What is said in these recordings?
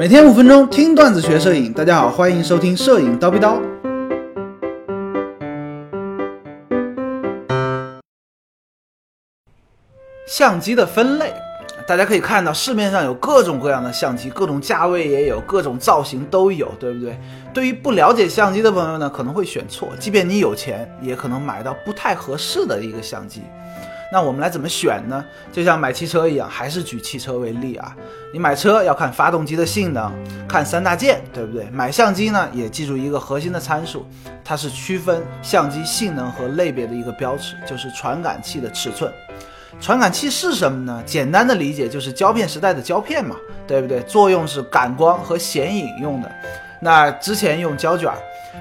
每天五分钟听段子学摄影，大家好，欢迎收听摄影叨逼叨。相机的分类，大家可以看到市面上有各种各样的相机，各种价位也有，各种造型都有，对不对？对于不了解相机的朋友呢，可能会选错，即便你有钱，也可能买到不太合适的一个相机。那我们来怎么选呢？就像买汽车一样，还是举汽车为例啊。你买车要看发动机的性能，看三大件，对不对？买相机呢，也记住一个核心的参数，它是区分相机性能和类别的一个标尺，就是传感器的尺寸。传感器是什么呢？简单的理解就是胶片时代的胶片嘛，对不对？作用是感光和显影用的。那之前用胶卷。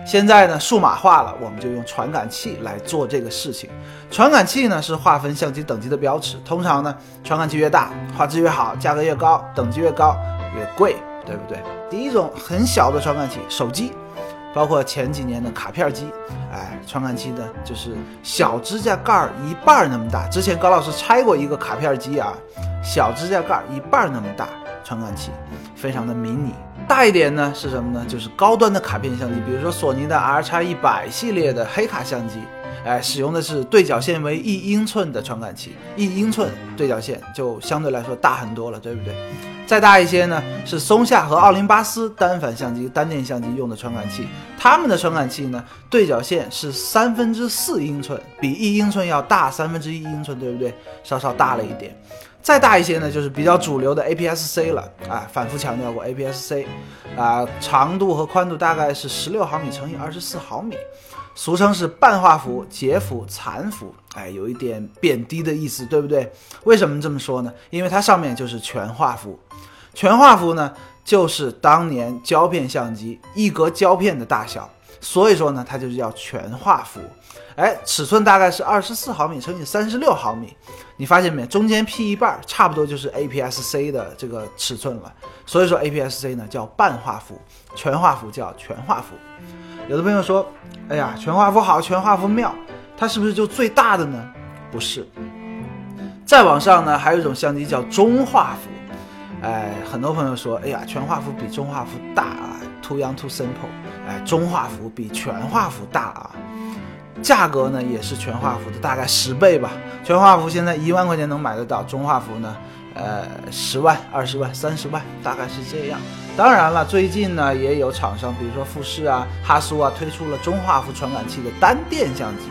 现在呢，数码化了，我们就用传感器来做这个事情。传感器呢是划分相机等级的标尺，通常呢，传感器越大，画质越好，价格越高，等级越高越贵，对不对？第一种很小的传感器，手机，包括前几年的卡片机，哎，传感器呢就是小指甲盖儿一半那么大。之前高老师拆过一个卡片机啊，小指甲盖儿一半那么大。传感器非常的迷你，大一点呢是什么呢？就是高端的卡片相机，比如说索尼的 R X 一百系列的黑卡相机，哎，使用的是对角线为一英寸的传感器，一英寸对角线就相对来说大很多了，对不对？再大一些呢是松下和奥林巴斯单反相机、单电相机用的传感器，他们的传感器呢对角线是三分之四英寸，比一英寸要大三分之一英寸，对不对？稍稍大了一点。再大一些呢，就是比较主流的 APS-C 了啊，反复强调过 APS-C，啊，长度和宽度大概是十六毫米乘以二十四毫米，俗称是半画幅、截幅、残幅，哎，有一点贬低的意思，对不对？为什么这么说呢？因为它上面就是全画幅，全画幅呢就是当年胶片相机一格胶片的大小，所以说呢，它就叫全画幅。哎，尺寸大概是二十四毫米乘以三十六毫米，你发现没？中间劈一半，差不多就是 APS-C 的这个尺寸了。所以说 APS-C 呢叫半画幅，全画幅叫全画幅。有的朋友说，哎呀，全画幅好，全画幅妙，它是不是就最大的呢？不是。再往上呢，还有一种相机叫中画幅。哎，很多朋友说，哎呀，全画幅比中画幅大啊，too young too simple。哎，中画幅比全画幅大啊。价格呢也是全画幅的大概十倍吧，全画幅现在一万块钱能买得到，中画幅呢，呃，十万、二十万、三十万，大概是这样。当然了，最近呢也有厂商，比如说富士啊、哈苏啊，推出了中画幅传感器的单电相机，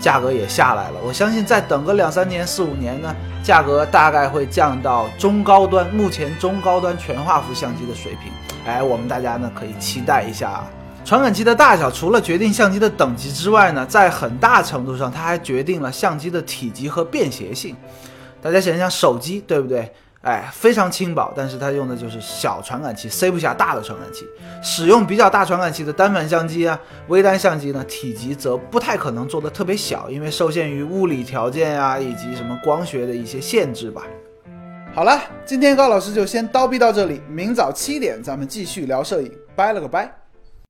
价格也下来了。我相信再等个两三年、四五年呢，价格大概会降到中高端，目前中高端全画幅相机的水平。哎，我们大家呢可以期待一下。传感器的大小除了决定相机的等级之外呢，在很大程度上，它还决定了相机的体积和便携性。大家想想，手机对不对？哎，非常轻薄，但是它用的就是小传感器，塞不下大的传感器。使用比较大传感器的单反相机啊，微单相机呢，体积则不太可能做的特别小，因为受限于物理条件呀，以及什么光学的一些限制吧。好了，今天高老师就先叨逼到这里，明早七点咱们继续聊摄影，拜了个拜。